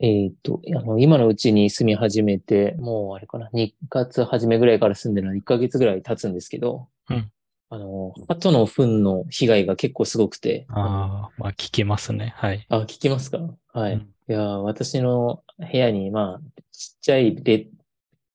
えっ、と、あの、今のうちに住み始めて、もうあれかな、2月初めぐらいから住んでるのは1ヶ月ぐらい経つんですけど、うんあの、鳩の糞の被害が結構すごくて、ああ、まあ聞きますね。はい。あ、聞きますか？はい。うんいやー、私の部屋に、まあ、ちっちゃい出、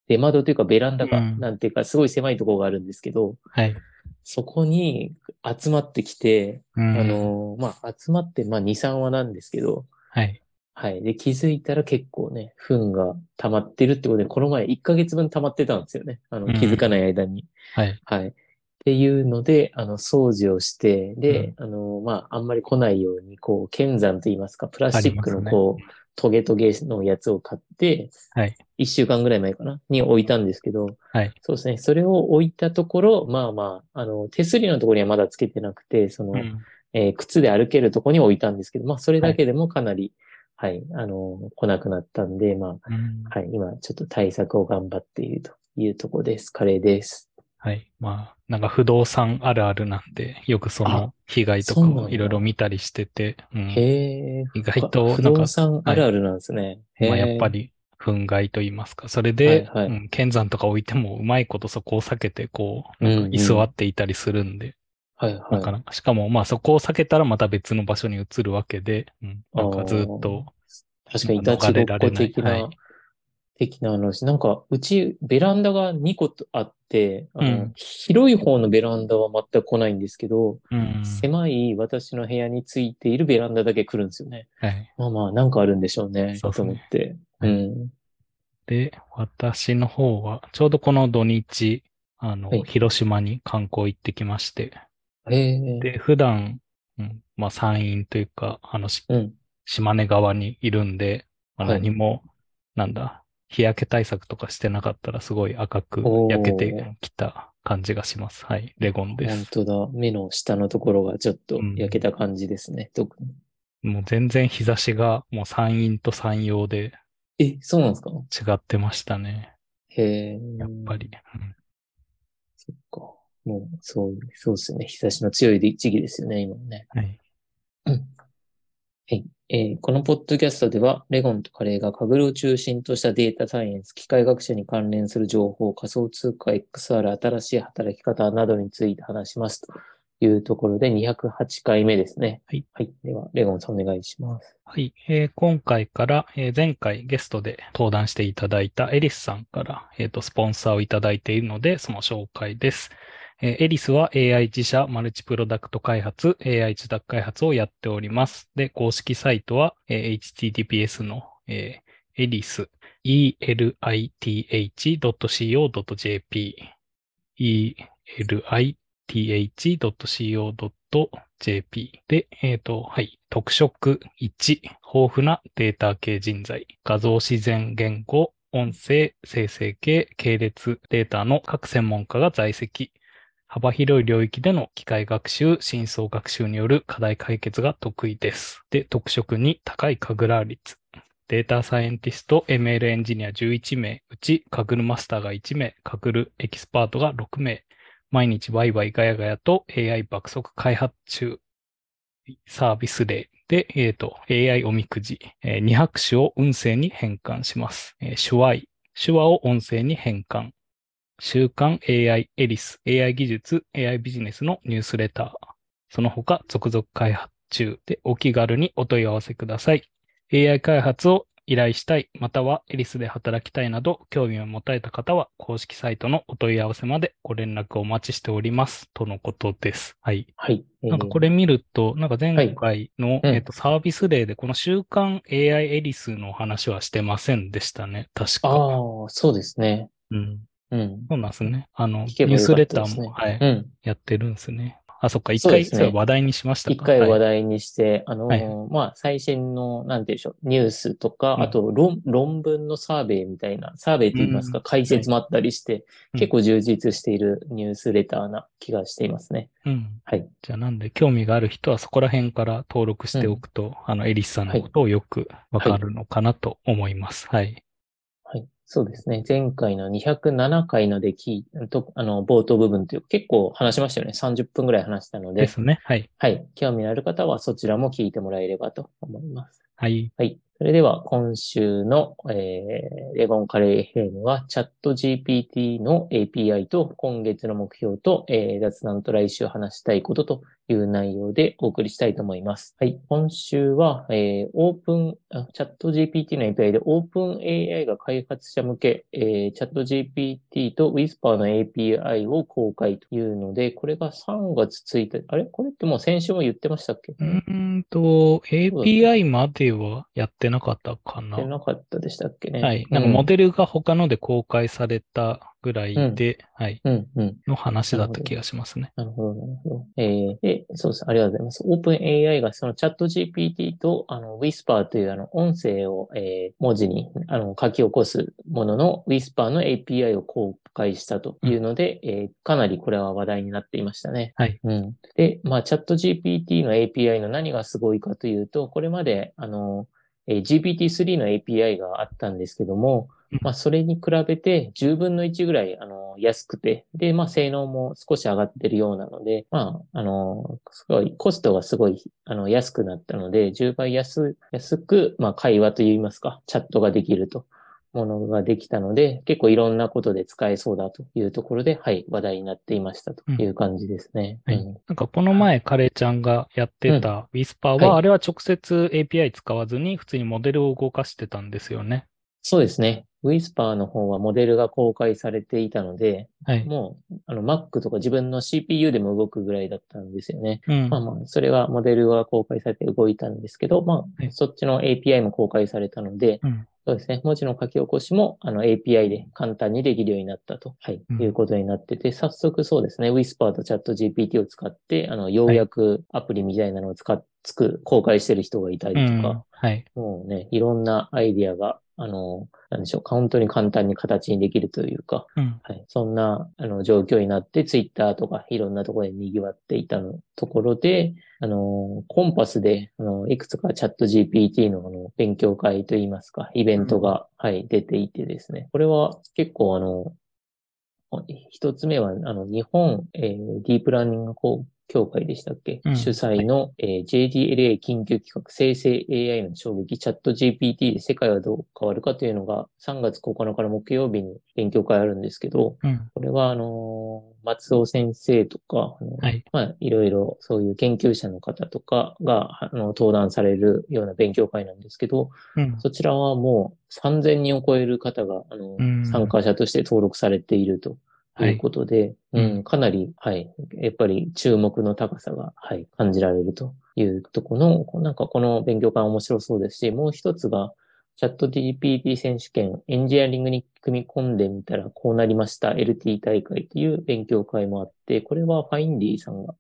出窓というかベランダか、うんなんていうか、すごい狭いところがあるんですけど、はい。そこに集まってきて、うんあ、のーまあ、集まって、まあ、2、3話なんですけど、はい。はい。で、気づいたら結構ね、糞が溜まってるってことで、この前1ヶ月分溜まってたんですよね。あの、うん気づかない間に。はい。はい。っていうので、あの、掃除をして、で、あの、まあ、あんまり来ないように、こう、剣山といいますか、プラスチックのこう、トゲトゲのやつを買って、はい。一週間ぐらい前かな？に置いたんですけど、はい。そうですね。それを置いたところ、まあまあ、あの、手すりのところにはまだつけてなくて、その、うんえー靴で歩けるところに置いたんですけど、まあ、それだけでもかなり、はい、あの、来なくなったんで、まあ、うんはい、今ちょっと対策を頑張っているというところです。カレーです。はい。まあ、なんか不動産あるあるなんで、よくその被害とかをいろいろ見たりしてて、うんへえ。意外と不なんか動産あるあるなんですね。へーまあ、やっぱ。り憤慨と言いますか。それで、はいはいうん、剣山とか置いてもうまいことそこを避けて、こう、居座っていたりするんで、はいはい。なかしかもまあそこを避けたらまた別の場所に移るわけで、うん、なんかずっと、確かに、いたちごっこ的な、はい的な話。なんか、うち、ベランダが2個あって、あの、うん広い方のベランダは全く来ないんですけど、うん、狭い私の部屋についているベランダだけ来るんですよね。はい。まあまあ、なんかあるんでしょうね。そうねと思って。はいうん。で、私の方は、ちょうどこの土日、あの、はい広島に観光行ってきまして、へえ。で、普段、うん、まあ山陰というか、あの、しうん。島根側にいるんで、まあ、はい何も、なんだ、日焼け対策とかしてなかったらすごい赤く焼けてきた感じがします。はい。レゴンです。本当だ。目の下のところがちょっとうん焼けた感じですね。特に。もう全然日差しがもう山陰と山陽でえ、そうなんですか？違ってましたね。へえ。やっぱり。うんそっか。もう、そう、そうですよね。日差しの強い時期ですよね、今ね。はい。はい。えーこのポッドキャストでは、レゴンとカレーがカグルを中心としたデータサイエンス、機械学習に関連する情報、仮想通貨、XR、新しい働き方などについて話しますというところで208回目ですね。はい。はい。では、レゴンさんお願いします。はい。えー今回から、えー前回ゲストで登壇していただいたエリスさんから、えっ、と、スポンサーをいただいているので、その紹介です。えーエリスは AI 自社マルチプロダクト開発、AI 受託開発をやっております。で、公式サイトは、えー https の、えー、エリス、elith.co.jp、elith.co.jp で、えっ、と、はい。特色1、豊富なデータ系人材、画像自然言語、音声、生成系、系列データの各専門家が在籍。幅広い領域での機械学習、深層学習による課題解決が得意です。で、特色2、高いカグラー率。データサイエンティスト、ML エンジニア11名、うちカグルマスターが1名、カグルエキスパートが6名、毎日ワイワイガヤガヤと AI 爆速開発中、サービス例で、えっ、と、AI おみくじ、えー、200種を音声に変換します。えー手話、手話を音声に変換。週刊 AI エリス、AI 技術、AI ビジネスのニュースレター。その他、続々開発中でお気軽にお問い合わせください。AI 開発を依頼したい、またはエリスで働きたいなど、興味を持たれた方は、公式サイトのお問い合わせまでご連絡をお待ちしております。とのことです。はい。はい。えーなんかこれ見ると、なんか前回の、うんえっとサービス例で、この週刊 AI エリスの話はしてませんでしたね。確か。ああ、そうですね。うん。うん。そうなんですね。あの、ニ聞けばよかったュースレターも、はい、うん。やってるんですね。あ、そっか、一回、ね話題にしましたか？一回話はい題にして、あのーはいまあ、最新の、なんていうんでしょう、ニュースとか、うんあと論、論文のサーベイみたいな、サーベイと言いますか、うん解説もあったりして、うん結構充実しているニュースレターな気がしていますね。うん。はい。じゃあなんで、興味がある人はそこら辺から登録しておくと、あの、エリスさんのことをよくわかるのかなと思います。はい。はい。そうですね。前回の207回ので聞いと、あの、冒頭部分という結構話しましたよね。30分ぐらい話したので、ですね。はい。はい。興味のある方はそちらも聞いてもらえればと思います。はい。はい。それでは今週の、えー、レゴンカレー FM はチャット GPT の API と今月の目標と、えー、雑談と来週話したいことという内容でお送りしたいと思います。はい。今週は、えー、オープン、チャット GPT の API でオープン AI が開発者向け、えー、チャット GPT と Whisper の API を公開というので、これが3月1日、あれ？これってもう先週も言ってましたっけ？うーんと、API まではやってなかったかな。なかったでしたっけね。はい。なんかモデルが他ので公開されたぐらいで、はい。うん、うん。の話だった気がしますね。なるほど、なるほど。えー、で、そうです。ありがとうございます。オープン AI がそのチャット GPT と、あの、Whisper というあの、音声を、えー、文字に、あの、書き起こすものの Whisper の API を公開したというので、えーかなりこれは話題になっていましたね。はい。うん。で、まあ、チャット GPT の API の何がすごいかというと、これまで、あの、えー GPT-3 の API があったんですけどもうん、まあ、それに比べて10分の1ぐらい、あの、安くて、で、まあ、性能も少し上がってるようなので、まあ、あの、すごい、コストがすごい、あの、安くなったので、10倍安、安く、まあ、会話といいますか、チャットができると。ものができたので、結構いろんなことで使えそうだというところで、はい、話題になっていましたという感じですね。はいうんなんかこの前、カレーちゃんがやってた Whisper は、はいあれは直接 API 使わずに普通にモデルを動かしてたんですよね。そうですね。Whisper の方はモデルが公開されていたので、はい。もう、あの、Mac とか自分の CPU でも動くぐらいだったんですよね。うんまあまあ、それはモデルが公開されて動いたんですけど、まはあ、いそっちの API も公開されたので、うんそうですね。文字の書き起こしも、あの API で簡単にできるようになったと、はい、うんいうことになってて、早速そうですね。Whisper と ChatGPT を使って、あの、ようやくアプリみたいなのを使っ、つく、公開してる人がいたりとか、うんはい。もうね、いろんなアイディアが、あの、なんでしょう、本当に簡単に形にできるというか、うん。はい、そんな、あの、状況になって、ツイッターとかいろんなところで賑わっていたのところで、あの、コンパスで、あの、いくつかチャット GPT のあの、勉強会といいますか、イベントが、はい、出ていてですね。これは結構あの、一つ目は、あの、日本、えーディープラーニング協協会でしたっけ、うん主催の、えー JDLA 緊急企画生成 AI の衝撃チャット GPT で世界はどう変わるかというのが3月9日の木曜日に勉強会あるんですけど、うん。これはあのー松尾先生とか、あのはい。まあ、いろいろそういう研究者の方とかが、あの、登壇されるような勉強会なんですけど、うん。そちらはもう3000人を超える方が、あのうん、参加者として登録されているとはい。いうことで、うん。うん、かなり、はい、やっぱり注目の高さが、はい、感じられるというところの、なんかこの勉強会面白そうですし、もう一つが、チャット GPT 選手権、エンジニアリングに組み込んでみたらこうなりました LT 大会という勉強会もあって、これはファインディさんが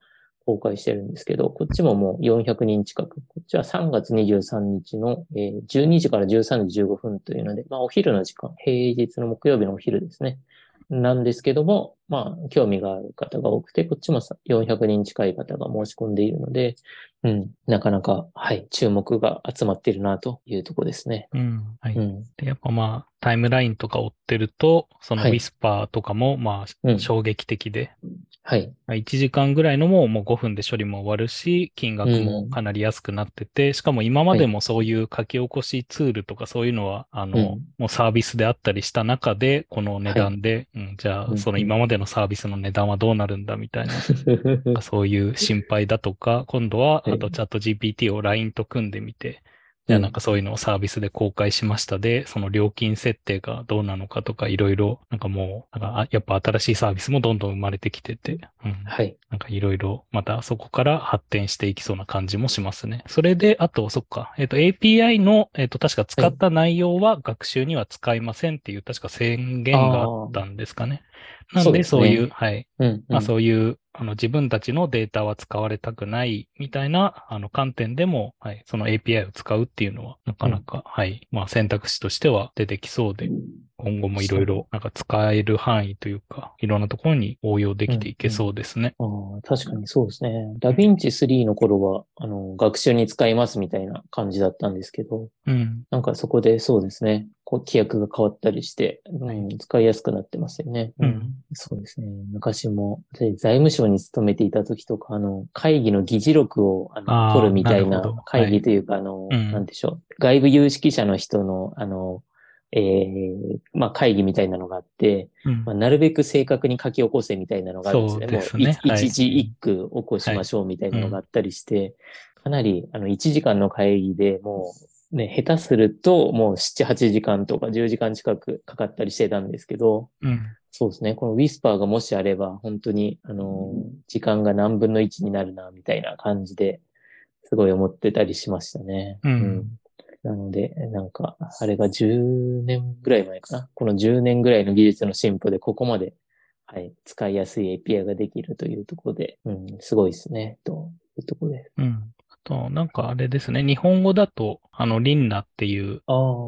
公開してるんですけど、こっちももう400人近く、こっちは3月23日の、えー12時から13時15分というので、まあお昼の時間、平日の木曜日のお昼ですね。なんですけども、まあ、興味がある方が多くて、こっちもさ400人近い方が申し込んでいるので、うん、なかなか、はい、注目が集まっているなというところですね。うん。はい。うん、で、やっぱまあ、タイムラインとか追ってると、そのはい。Whisper とかもまあ、うん。衝撃的で、はい、まあ1時間ぐらいのももう5分で処理も終わるし、金額もかなり安くなってて、しかも今までもそういう書き起こしツールとかそういうのは、あの、うん。もうサービスであったりした中で、この値段で、うん、じゃうん。あその今までのサービスの値段はどうなるんだみたいな、そういう心配だとか、今度は、はい。あとチャット GPT を LINE と組んでみて、じゃあなんかそういうのをサービスで公開しました。で、その料金設定がどうなのかとかいろいろ、なんかもう、なんかあやっぱ新しいサービスもどんどん生まれてきてて、うん。はい、なんかいろいろ、またそこから発展していきそうな感じもしますね。それで、あと、そっか、えっ、と、API の、えっ、と、確か使った内容は学習には使いませんっていう、確か宣言があったんですかね。なんで、そうですねそういう、はい。うん、まあ、うんそういう、あの、自分たちのデータは使われたくないみたいな、あの、観点でも、はい、その API を使うっていうのは、なかなか、はい、まあ、選択肢としては出てきそうで、今後もいろいろ、なんか使える範囲というか、いろんなところに応用できていけそうですね。ああ確かにそうですね。ダヴィンチ3の頃は、あの、学習に使いますみたいな感じだったんですけど、うん。なんかそこでそうですね。こう規約が変わったりして、うん、使いやすくなってますよね。うんそうですね。昔も、私財務省に勤めていた時とか、あの、会議の議事録をあの取るみたいな会議というか、あの、うんなんでしょう。外部有識者の人の、あの、えーまあ、会議みたいなのがあって、うんまあ、なるべく正確に書き起こせみたいなのがあるんですよね。すもういねはい一字一句起こしましょうみたいなのがあったりして、かなり、あの、1時間の会議でもう、ね、下手するともう7、8時間とか10時間近くかかったりしてたんですけど、うん。そうですね。このウィスパーがもしあれば、本当に、あの、時間が何分の1になるな、みたいな感じで、すごい思ってたりしましたね。うんなので、なんか、あれが10年ぐらい前かな。この10年ぐらいの技術の進歩で、ここまで、はい、使いやすい API ができるというところで、うん、すごいですね、というところです。うん。あと、なんかあれですね。日本語だと、あの、リンナっていう、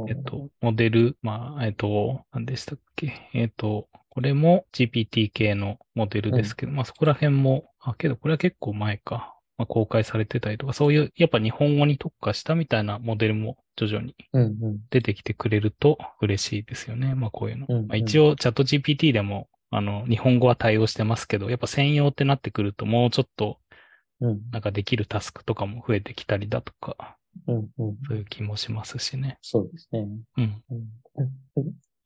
えっと、モデル、まあ、えっと、何でしたっけ。えっと、これも GPT 系のモデルですけど、まあそこら辺も、あ、けどこれは結構前か。まあ、公開されてたりとか、そういう、やっぱ日本語に特化したみたいなモデルも徐々にうんうん。出てきてくれると嬉しいですよね。まあこういうの。うんうんまあ、一応チャット GPT でも、あの、日本語は対応してますけど、やっぱ専用ってなってくるともうちょっとうんなんかできるタスクとかも増えてきたりだとか、うんうん。そういう気もしますしね。そうですね。うん。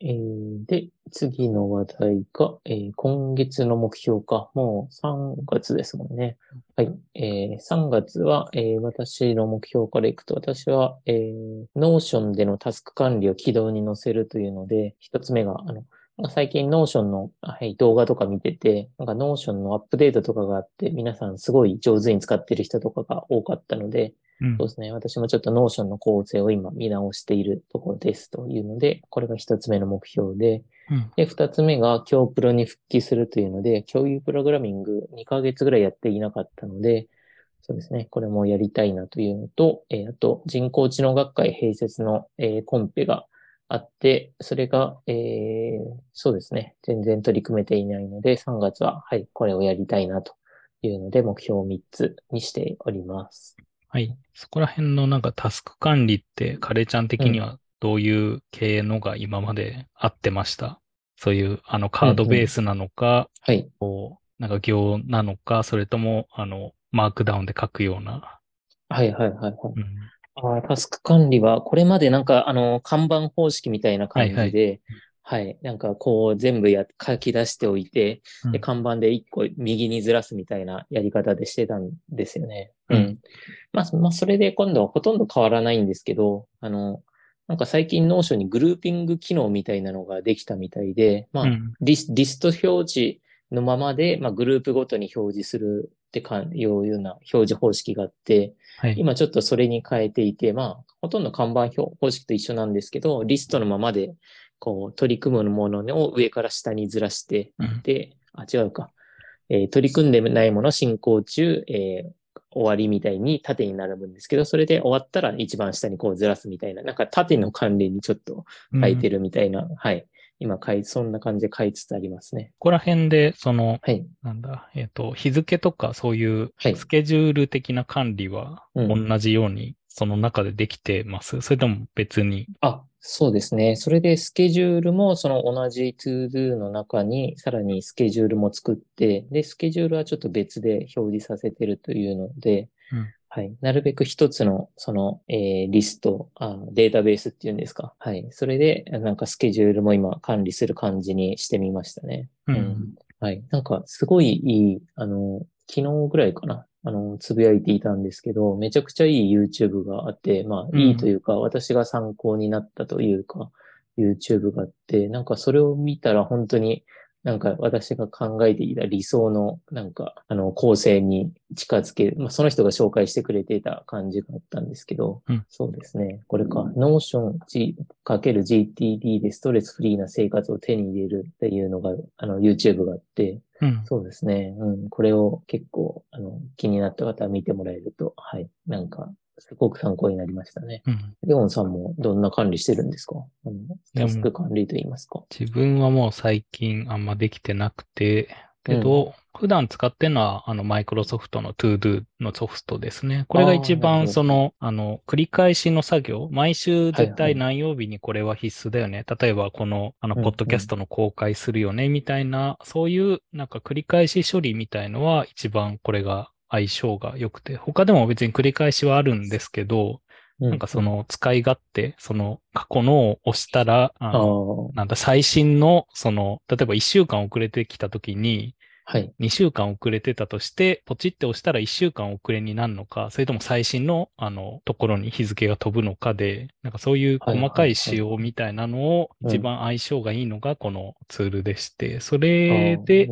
えーで、次の話題が、えー今月の目標か。もう3月ですもんね。はい。えー3月は、えー私の目標からいくと、私は、えー、Notion でのタスク管理を軌道に乗せるというので、一つ目が、あの、最近 Notion の、はい、動画とか見てて、なんか Notion のアップデートとかがあって、皆さんすごい上手に使ってる人とかが多かったので、うんそうですね。私もちょっと Notion の構成を今見直しているところですというので、これが一つ目の目標で、うん。で、二つ目が今日プロに復帰するというので、共有プログラミング2ヶ月ぐらいやっていなかったので、そうですね。これもやりたいなというのと、えーあと人工知能学会併設の、えーコンペがあって、それが、えーそうですね。全然取り組めていないので、3月は、はい、これをやりたいなというので、目標を3つにしております。はい。そこら辺のなんかタスク管理って、カレーちゃん的にはどういう系のが今まであってました？そういう、あの、カードベースなのか、はい。こう、なんか行なのか、それとも、あの、マークダウンで書くような？はいはいはいはい。うん。あータスク管理は、これまでなんか、あの、看板方式みたいな感じはいで、はい、なんかこう、全部や、書き出しておいて、うん。で、看板で一個右にずらすみたいなやり方でしてたんですよね。うん。まあ、まあ、それで今度はほとんど変わらないんですけど、あの、なんか最近 Notion にグルーピング機能みたいなのができたみたいで、まあ、うん。リスリスト表示のままで、まあ、グループごとに表示するってかいうような表示方式があって、はい。今ちょっとそれに変えていて、まあ、ほとんどかんばん表示方式と一緒なんですけど、リストのままで、こう、取り組むものを上から下にずらして、うんで、あ、違うか。えー取り組んでないもの進行中、えー終わりみたいに縦に並ぶんですけど、それで終わったら一番下にこうずらすみたいな、なんか縦の関連にちょっと書いてる。るみたいな、はい。今書い、そんな感じで書いつつありますね。ここら辺で、その、はい。なんだ、えっ、と、日付とかそういうはいスケジュール的な管理はうん同じようにその中でできてます、それとも別に？あ、そうですね。それでスケジュールもその同じ ToDo の中にさらにスケジュールも作って、で、スケジュールはちょっと別で表示させてるというので、うんはい。なるべく一つのその、えーリストあ、データベースっていうんですか？はい。それでなんかスケジュールも今管理する感じにしてみましたね。うんうんはい。なんか、すごいいい、あの、昨日ぐらいかな。あの、つぶやいていたんですけど、めちゃくちゃいい YouTube があって、まあ、うん。いいというか、私が参考になったというか、YouTube があって、なんかそれを見たら本当に、なんか私が考えていた理想の、なんか、あの、構成に近づける、まあ、その人が紹介してくれていた感じがあったんですけど、うんそうですね。これか、Notion G かける GTD でストレスフリーな生活を手に入れるっていうのが、あの、YouTube があって、うん。そうですね。うん。これを結構、あの、気になった方は見てもらえると、はい。なんか、すごく参考になりましたね。うん。レオンさんもどんな管理してるんですか？うんタスク管理と言いますか自分はもう最近あんまできてなくて、けど、普段使ってるのは、あの、マイクロソフトの ToDo のソフトですね。これが一番その、あの、繰り返しの作業、毎週絶はいはい対何曜日にこれは必須だよね。例えば、この、あの、うんポッドキャストの公開するよね、みたいな、そういう、なんか繰り返し処理みたいのは、一番これが相性が良くて、他でも別に繰り返しはあるんですけど、ななんかそ、の使い勝手、その過去のを押したら、ああのあ、なんだ、最新の、その、例えば1週間遅れてきたときに、はい。2週間遅れてたとして、ポチって押したら1週間遅れになるのか、それとも最新の、あの、ところに日付が飛ぶのかで、なんかそういう細かい仕様みたいなのを、うん一番相性がいいのがこのツールでして、それで。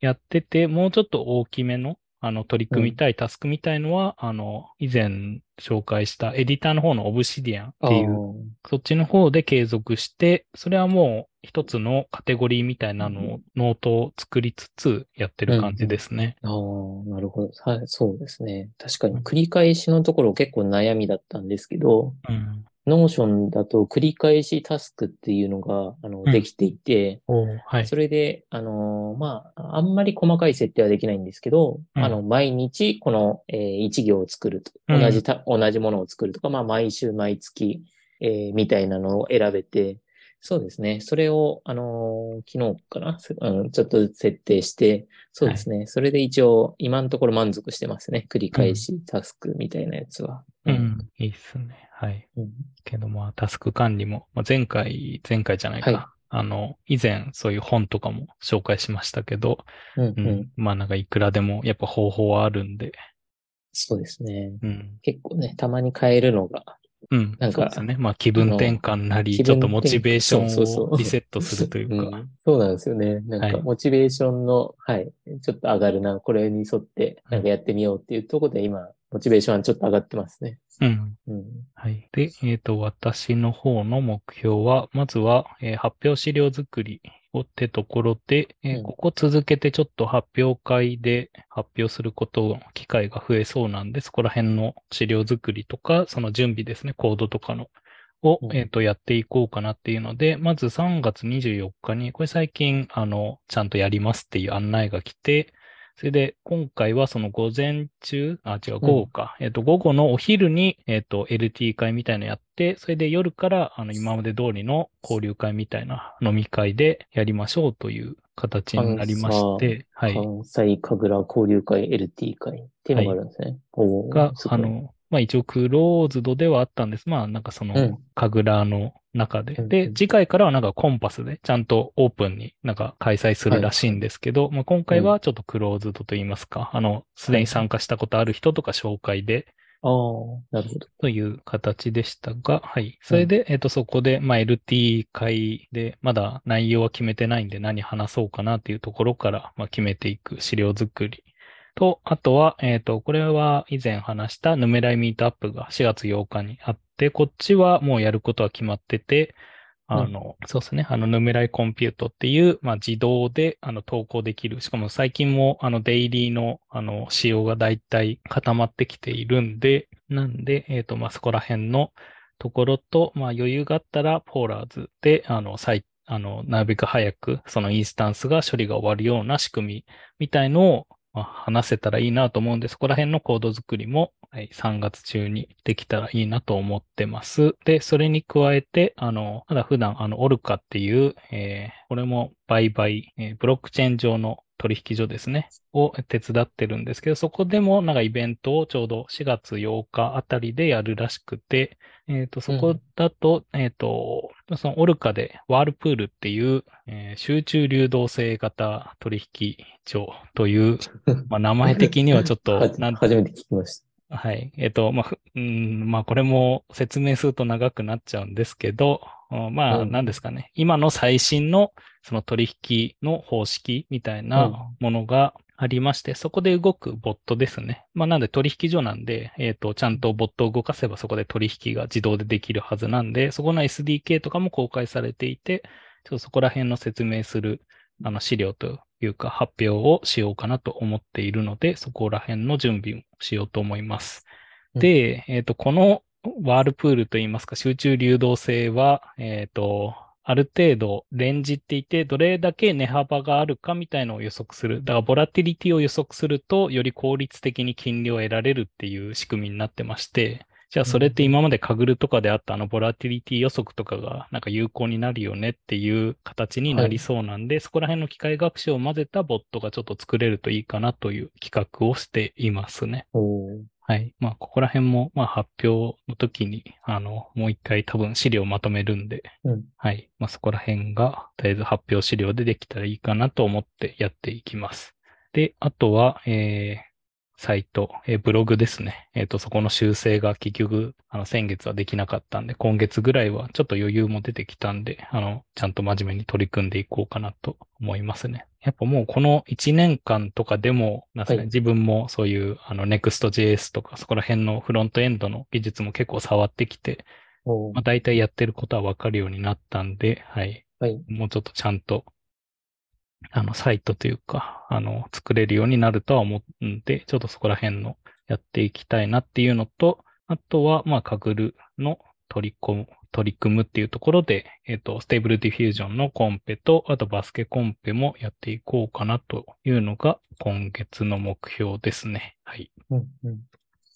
やってて、もうちょっと大きめの、あの、取り組みたいタスクみたいのは、あの、以前紹介したエディターの方の Obsidian っていうそっちの方で継続して、それはもう一つのカテゴリーみたいなのを、ノートを作りつつやってる感じですね。ああ、なるほど。はい、そうですね。確かに繰り返しのところ結構悩みだったんですけど、うん。 Notion だと繰り返しタスクっていうのが、あの、うん。できていて、おはい。それで、あのーまあ、あんまり細かい設定はできないんですけど、うん。あの、毎日この、えー一行を作ると、うん。同じた、同じものを作るとか、まあ、毎週毎月、えーみたいなのを選べて、そうですね。それを、あのー昨日かな、すうん、ちょっと設定して、そうですね。それで一応、今のところ満足してますね。繰り返しタスクみたいなやつは。う。ん。いいっすね。はい。うんけどまあ、タスク管理も、まあ、前回、前回じゃないか。はいあの、以前そういう本とかも紹介しましたけど、うん、ううんん。まあなんかいくらでもやっぱ方法はあるんで、そうですね。うん。結構ね、たまに変えるのが、うん。なんかそうですね。まあ気分転換なり、ちょっとモチベーションをリセットするというか。んそうなんですよね。なんか、はいモチベーションの、はい、ちょっと上がるな、これに沿って、なんかやってみようっていうところで、今、モチベーションはちょっと上がってますね。うん。うん。はい。で、えっ、と、私の方の目標は、まずは、えー発表資料作りをってところで、えーうん。ここ続けてちょっと発表会で発表すること、機会が増えそうなんで、そこら辺の資料作りとか、その準備ですね、コードとかの、を、うん。えっ、と、やっていこうかなっていうので、まず3月24日に、これ最近、あの、ちゃんとやりますっていう案内が来て、それで、今回はその午前中、あ、違う、午後か。えっ、と、午後のお昼に、えっ、と、LT 会みたいなのやって、それで夜から、あの、今まで通りの交流会みたいな飲み会でやりましょうという形になりまして、はい。関西神楽交流会 LT 会っていうのがあるんですね。おーが、あの、まあ一応クローズドではあったんです。まあなんかそのうん、神楽の中で。で、うんうん次回からはなんかコンパスでちゃんとオープンになんか開催するらしいんですけど、まあ今回はちょっとクローズドと言いますか、あの、すでに参加したことある人とか紹介で、ああ、なるほど。という形でしたが、はい。それで、えっと、そこで、まあ、LT 会で、まだ内容は決めてないんで何話そうかなっていうところから、まあ、決めていく資料作り。と、あとは、えっと、これは以前話したヌメライミートアップが4月8日にあって、こっちはもうやることは決まってて、あの、そうですね。あの、ヌメライコンピュートっていう、まあ、自動で、あの、投稿できる。しかも最近も、あの、デイリーの、あの、仕様がだいたい固まってきているんで、なんで、えっ、と、まあ、そこら辺のところと、まあ、余裕があったら、ポーラーズで、あの、最、あの、なるべく早く、そのインスタンスが処理が終わるような仕組みみたいのを、まあ、話せたらいいなと思うんで、そこら辺のコード作りも、はい、3月中にできたらいいなと思ってます。で、それに加えて、あの、ただ普段、あの、オルカっていう、えーこれも売買、えーブロックチェーン上の取引所ですね、を手伝ってるんですけど、そこでもなんかイベントをちょうど4月8日あたりでやるらしくて、えっ、と、そこだと、えっ、と、そのオルカでワールプールっていう、えー集中流動性型取引所という、まあ、名前的にはちょっと初めて聞きましはい。えっ、と、まあ、ふうん、まあ、これも説明すると長くなっちゃうんですけど、うんまあ、うん何ですかね。今の最新のその取引の方式みたいなものがありまして、そこで動くボットですね。まあ、なんで取引所なんで、えっ、と、ちゃんとボットを動かせばそこで取引が自動でできるはずなんで、そこの SDK とかも公開されていて、ちょっとそこら辺の説明するあの資料というか発表をしようかなと思っているので、そこら辺の準備をしようと思います。うんで、えっ、と、このワールプールといいますか、集中流動性は、えっ、と、ある程度レンジっていて、どれだけ値幅があるかみたいのを予測する。だから、ボラティリティを予測すると、より効率的に金利を得られるっていう仕組みになってまして、じゃあそれって今までカグルとかであったあのボラティリティ予測とかがなんか有効になるよねっていう形になりそうなんで、そこら辺の機械学習を混ぜたボットがちょっと作れるといいかなという企画をしていますね。はい。まあ、ここら辺も、まあ、発表の時に、あの、もう一回多分資料をまとめるんで、うんはい。まあ、そこら辺が、とりあえず発表資料でできたらいいかなと思ってやっていきます。で、あとは、えーサイト、えーブログですね。えっ、と、そこの修正が結局、あの、先月はできなかったんで、今月ぐらいはちょっと余裕も出てきたんで、あの、ちゃんと真面目に取り組んでいこうかなと思いますね。やっぱもうこの1年間とかでも、なんすかねはい自分もそういう、あの、Next.js とか、そこら辺のフロントエンドの技術も結構触ってきて、まあ、大体やってることはわかるようになったんで、はい。はい。もうちょっとちゃんと、あの、サイトというか、あの、作れるようになるとは思うんで、ちょっとそこら辺のやっていきたいなっていうのと、あとは、まあ、 Kaggle の取り込む、取り組むっていうところで、えっ、と、 Stable Diffusion のコンペと、あとバスケコンペもやっていこうかなというのが、今月の目標ですね。はい。うんうん。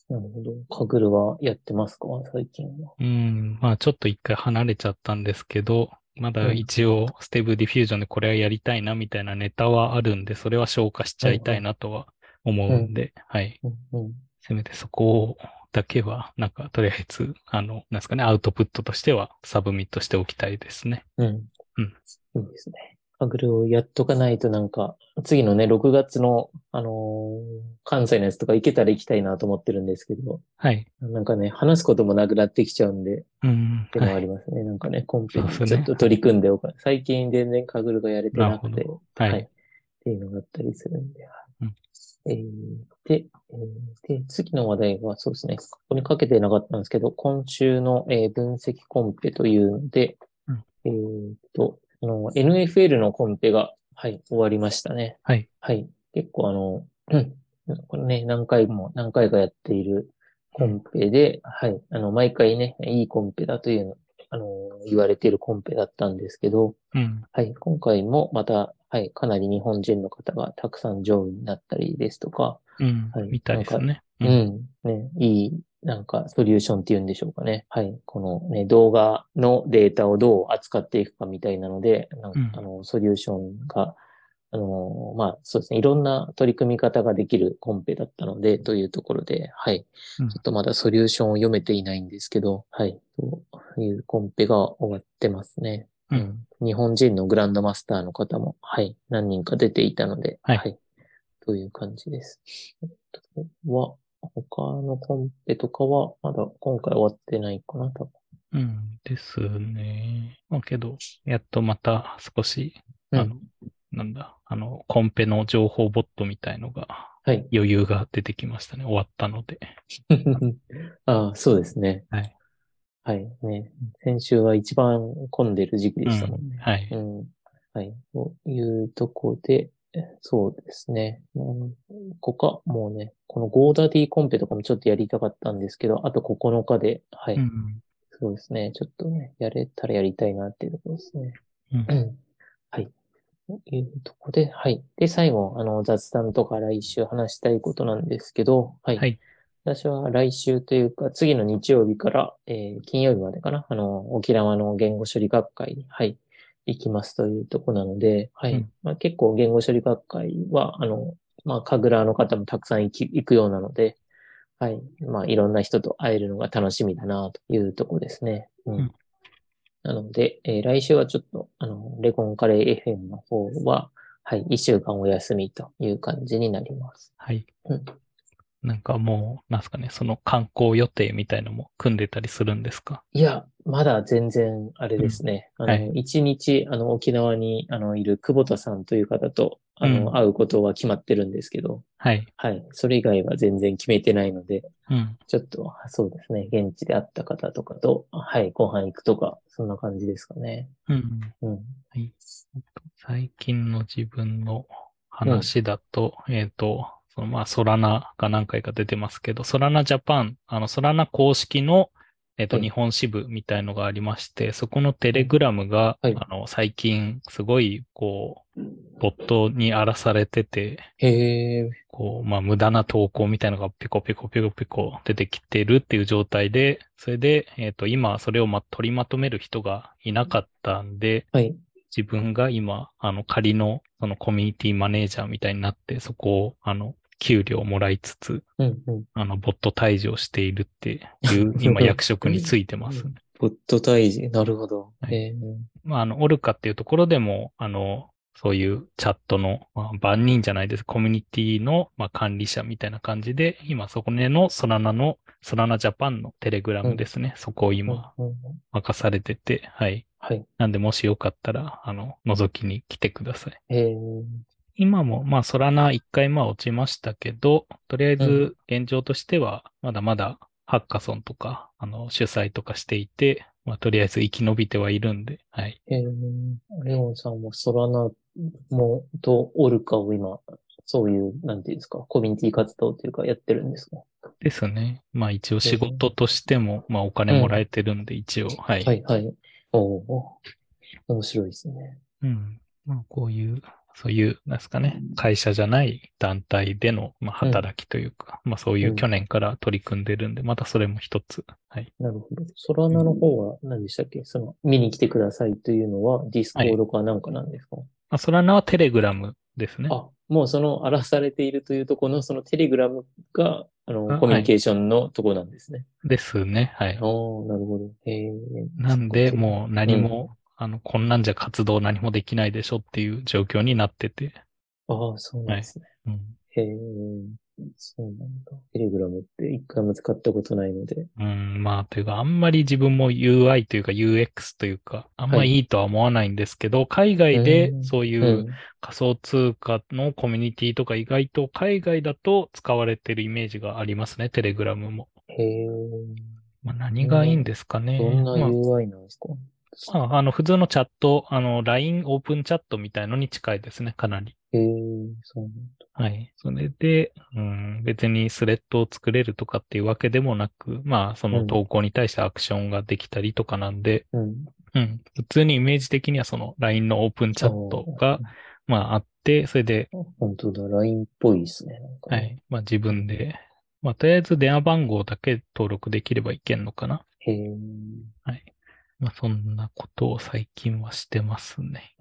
なるほど。 Kaggle はやってますか？最近は。うん、まあちょっと一回離れちゃったんですけど、まだうん一応 Stable Diffusion でこれはやりたいなみたいなネタはあるんで、それは消化しちゃいたいなとは思うんで、はい。うんうん。せめてそこだけは、なんかとりあえず、あの、なんですかね、アウトプットとしては submit しておきたいですね。うん。うんいいですね。 Kaggle をやっとかないとなんか、次のね、6月の、あのー関西のやつとか行けたら行きたいなと思ってるんですけど、はい。なんかね、話すこともなくなってきちゃうんで、っうん、ていうのははい。ありますね。なんかね、コンペにちょっと取り組んでおかない。最近全然カグルがやれてなくて、なるほどはいっていうのがあったりするんで。はいうんえーで、えーで、次の話題はそうですね、ここにかけてなかったんですけど、今週の、えー分析コンペというので、うんえーっと、あの、NFL のコンペが、はい、終わりましたね。はい。はい。結構あの、うんこれね、何回も、何回かやっているコンペで、はい。あの、毎回ね、いいコンペだというの、あの、言われているコンペだったんですけど、うん。はい。今回もまた、はい。かなり日本人の方がたくさん上位になったりですとか、うんはい。みたいですね。う。ん。ね、いい、なんか、ソリューションっていうんでしょうかね。はい。このね、動画のデータをどう扱っていくかみたいなので、なんうんあの、ソリューションが、あの、まあ、そうですね。いろんな取り組み方ができるコンペだったので、というところで、はい。うんちょっとまだソリューションを読めていないんですけど、はい。というコンペが終わってますね。うん日本人のグランドマスターの方も、はい。何人か出ていたので、はいという感じです。えっとは、他のコンペとかは、まだ今回終わってないかな、多分。うん。ですね。まあけど、やっとまた少し、あの、なんだ、あの、コンペの情報ボットみたいのがはい。余裕が出てきましたね。終わったので。ああ、そうですね。はい。はい。ね。先週は一番混んでる時期でしたもんね。はい。うん。はい。というとこで、えそうですね。うん、他、もうね、この GoDaddy コンペとかもちょっとやりたかったんですけど、あと9日で、はい。うん。そうですね。ちょっとね、やれたらやりたいなっていうところですね。うんうん はい。というとこで、はい。で、最後、あの、雑談とか来週話したいことなんですけど、はい。はい。私は来週というか、次の日曜日から、えー金曜日までかな、あの、沖縄の言語処理学会に、はい、行きますというとこなので、はい。うんまあ、結構言語処理学会は、あの、まあ、神楽の方もたくさん行き行くようなので、はい。まあ、いろんな人と会えるのが楽しみだな、というとこですね。うん。うんなので、えー来週はちょっと、あの、レコンカレー FM の方は、はい、一週間お休みという感じになります。はい。うんなんかもう、なんすかね、その観光予定みたいのも組んでたりするんですか？いや、まだ全然あれですね。あはい日、あの、沖縄に、あの、いる久保田さんという方と、あの、うん会うことは決まってるんですけど、はい。はい。それ以外は全然決めてないので、うん。ちょっと、そうですね。現地で会った方とかと、はい、ご飯行くとか、そんな感じですかね。うん。うん。はい。最近の自分の話だと、えっ、と、そのまあ、ソラナが何回か出てますけど、ソラナジャパン、あの、ソラナ公式の、えっ、と、はい日本支部みたいのがありまして、そこのテレグラムが、はいあの、最近、すごい、こう、ボットに荒らされてて、へえ。こう、まあ、無駄な投稿みたいなのがピコピコピコピコ出てきてるっていう状態で、それで、えっ、と、今、それをま、取りまとめる人がいなかったんで、はい。自分が今、あの、仮の、そのコミュニティマネージャーみたいになって、そこを、あの、給料をもらいつつ、うんうん。あの、ボット退治をしているっていう、今、役職についてます。ボット退治。なるほど。はいへえ。まあ、あの、オルカっていうところでも、あの、そういうチャットの、まあ、万人じゃないです。コミュニティの、まあ、管理者みたいな感じで、今そこねのソラナの、ソラナジャパンのテレグラムですね。そこを今うんうん任されてて、はい。はい。なんでもしよかったら、あの、覗きに来てください。へえ。今も、まあ、ソラナ一回まあ落ちましたけど、とりあえず現状としては、まだまだハッカソンとか、あの、主催とかしていて、まあ、とりあえず生き延びてはいるんで、はい。へえ。レオンさんもソラナもとオルカを今、そういう、なんていうんですか、コミュニティ活動というかやってるんですか？ですね。まあ一応仕事としても、まあお金もらえてるんで、一応、はい。はい、はい。おお面白いですね。うん。まあこういう、そういう、なんですかね、会社じゃない団体での、まあ、働きというか、まあそういう去年から取り組んでるんで、またそれも一つ。はい。なるほど。ソラナの方は何でしたっけ？その、見に来てくださいというのは、ディスコードかなんかなんですか、まあ、ソラナはテレグラムですね。あ、もうその荒らされているというところの、そのテレグラムが、あの、あコミュニケーションのところなんですね。ですね。はい。ああ、なるほど。へえ。なんで、もう何も、あの、こんなんじゃ活動何もできないでしょっていう状況になってて。ああ、そうなんですね。うん。へえ。そうなんだ。テレグラムって一回も使ったことないので。うん、まあ、というか、あんまり自分も UI というか UX というか、あんまいいとは思わないんですけど、海外でうんそういううん仮想通貨のコミュニティとか意外と海外だと使われてるイメージがありますね、テレグラムも。へえ。まあ、何がいいんですかね。どんなまあ UI なんですかまあ、あの、普通のチャット、あの、LINE オープンチャットみたいのに近いですね、かなり。へえ、そうなんだ。はい。それで、うん、別にスレッドを作れるとかっていうわけでもなく、まあ、その投稿に対してアクションができたりとかなんで、うん。うん、普通にイメージ的にはその LINE のオープンチャットが、まあ、あって、それで、あ本当だ、LINE っぽいですねはい。まあ、自分で、まあ、とりあえず電話番号だけ登録できればいけんのかな。へえ。はい。まあ、そんなことを最近はしてますね。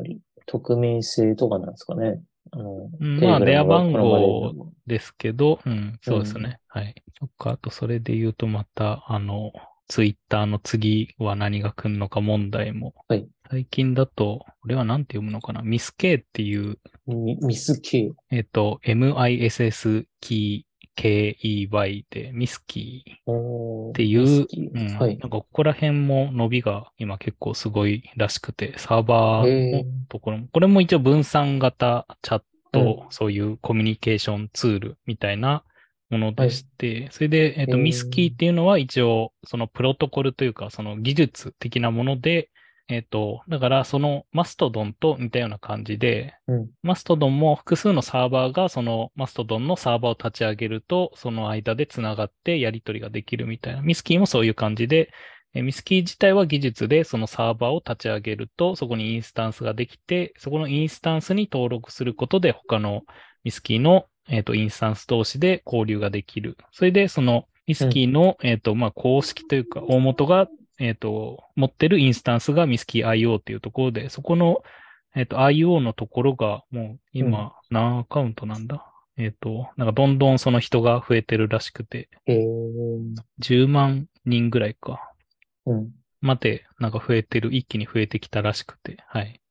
匿名性とかなんですかね。あの、まあ電話番号ですけど、うん、そうですね。はい。そっか、あとそれで言うとまた、あの、ツイッターの次は何が来るのか問題も。はい最近だと、これは何て読むのかな？ミス K っていう、ミミス K。えっ、と、MISS キー KEY でミスキー。っていううん、はい。なんかここら辺も伸びが今結構すごいらしくて、サーバーのところも、これも一応分散型チャット、うそういうコミュニケーションツールみたいなものでして、それで、えっ、と、ミスキーっていうのは一応そのプロトコルというか、その技術的なもので、えっ、と、だからそのマストドンと似たような感じで、うんマストドンも複数のサーバーがそのマストドンのサーバーを立ち上げると、その間でつながってやり取りができるみたいな。ミスキーもそういう感じで、えミスキー自体は技術でそのサーバーを立ち上げると、そこにインスタンスができて、そこのインスタンスに登録することで他のミスキーの、えーとインスタンス同士で交流ができる。それでそのミスキーの、えっ、と、まあ、公式というか大元が、えっ、と、持ってるインスタンスがミスキー IO っていうところで、そこのえっ、と、IO のところが、もう今、何アカウントなんだ、えっ、と、なんかどんどんその人が増えてるらしくて、へえ。10万人ぐらいか、うん。まで、なんか増えてる、一気に増えてきたらしくて、はい。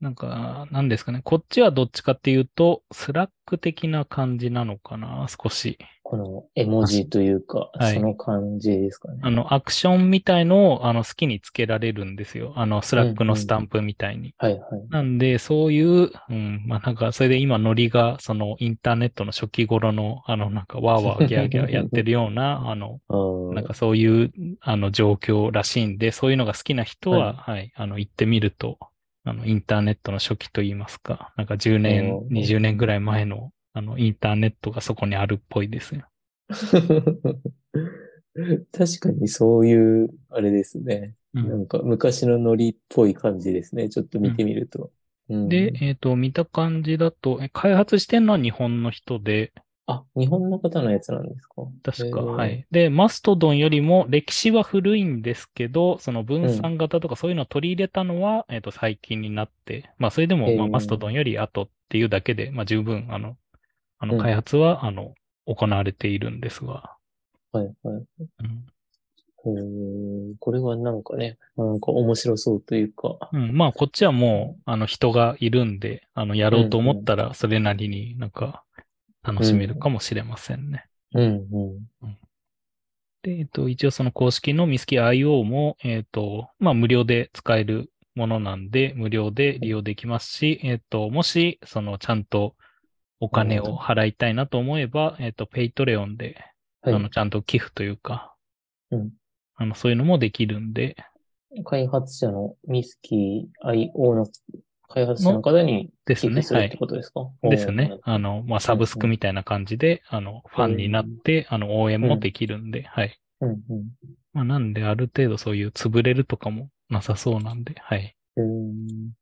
なんか、なんですかね。こっちはどっちかっていうと、スラック的な感じなのかな、少し。この絵文字というか、はいその感じですかね。あの、アクションみたいのを、あの、好きにつけられるんですよ。あの、スラックのスタンプみたいに。はいはい。なんで、そういう、うん、まあなんか、それで今ノリが、そのインターネットの初期頃の、あの、なんか、わーわーギャーギャーやってるような、あの、なんかそういう、あの、状況らしいんで、そういうのが好きな人は、はい、あの、行ってみると、あの、インターネットの初期といいますか、なんか10年お、ー20年ぐらい前の、あの、インターネットがそこにあるっぽいですよ。確かにそういう、あれですね。うんなんか昔のノリっぽい感じですね。ちょっと見てみると。うんで、えっ、と、見た感じだと、え開発してるのは日本の人で、あ、日本の方のやつなんですか？確か、へーはい。で、マストドンよりも歴史は古いんですけど、その分散型とかそういうのを取り入れたのは、えっ、と、最近になって、まあ、それでも、まあ、マストドンより後っていうだけで、まあ、十分、あの、あの、うん開発は、あの、行われているんですが、はい、はい。うんこれはなんかね、なんか面白そうというか。うん、まあ、こっちはもう、あの、人がいるんで、あの、やろうと思ったら、それなりになんか、楽しめるかもしれませんね。うん、うん。で、えっと、一応その公式のミスキ IO も、えっと、まあ、無料で使えるものなんで、無料で利用できますし、えっと、もし、その、ちゃんとお金を払いたいなと思えば、えっと、 Patreon で、はい。あの、ちゃんと寄付というか、うん。あの、そういうのもできるんで、開発者のミスキー IO の開発者の方にですね。寄付するってことですか、ですね。あの、まあ、サブスクみたいな感じで、あの、ファンになって、あの、応援もできるんで、はい。うん、うん。まあ、なんで、ある程度そういう潰れるとかもなさそうなんで、はい。うーん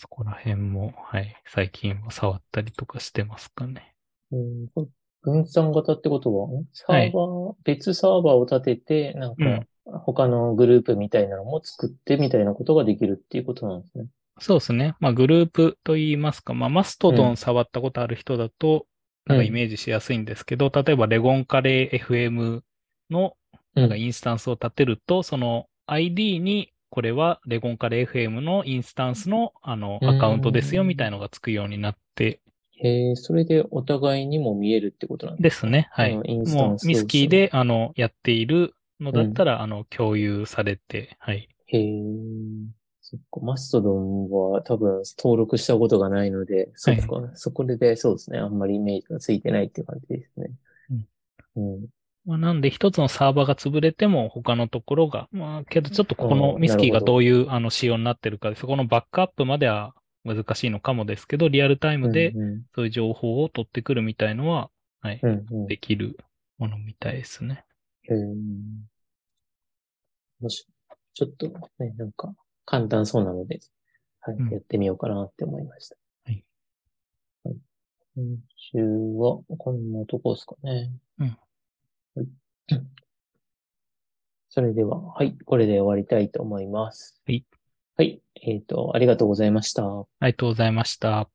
そこら辺も、はい。最近は触ったりとかしてますかね。うん分散型ってことは、んサーバー、別サーバーを立てて、なんか、他のグループみたいなのも作ってみたいなことができるっていうことなんですね。そうですね。まあ、グループと言いますか、まあ、マストドうんン触ったことある人だと、なんかイメージしやすいんですけど、例えばレゴンカレー FM のなんかインスタンスを立てると、その ID にこれはレゴンカレー FM のインスタンスのあのうんアカウントですよみたいのがつくようになってへえ、それでお互いにも見えるってことなんですですね。はい。うんインスタもうミスキーであのやっているのだったら、あの共有されて、はい。へえ、そっか、マストドンは多分登録したことがないので、そっか、そこでそうですね、あんまりイメージがついてないっていう感じですね。うん。まあ、なんで一つのサーバーが潰れても他のところが、まあけどちょっとここあのーミスキーがどどういうあの仕様になってるかで、そこのバックアップまでは難しいのかもですけど、リアルタイムでうんそういう情報を取ってくるみたいのは、はい、うん、うん。できるものみたいですね。へえ。もし、ちょっとね、なんか簡単そうなので、はい、うんやってみようかなって思いました。はい。はい。今週はこんなとこですかね。うん。はい。それでは、はい、これで終わりたいと思います。はい。はい、えっ、と、ありがとうございました。ありがとうございました。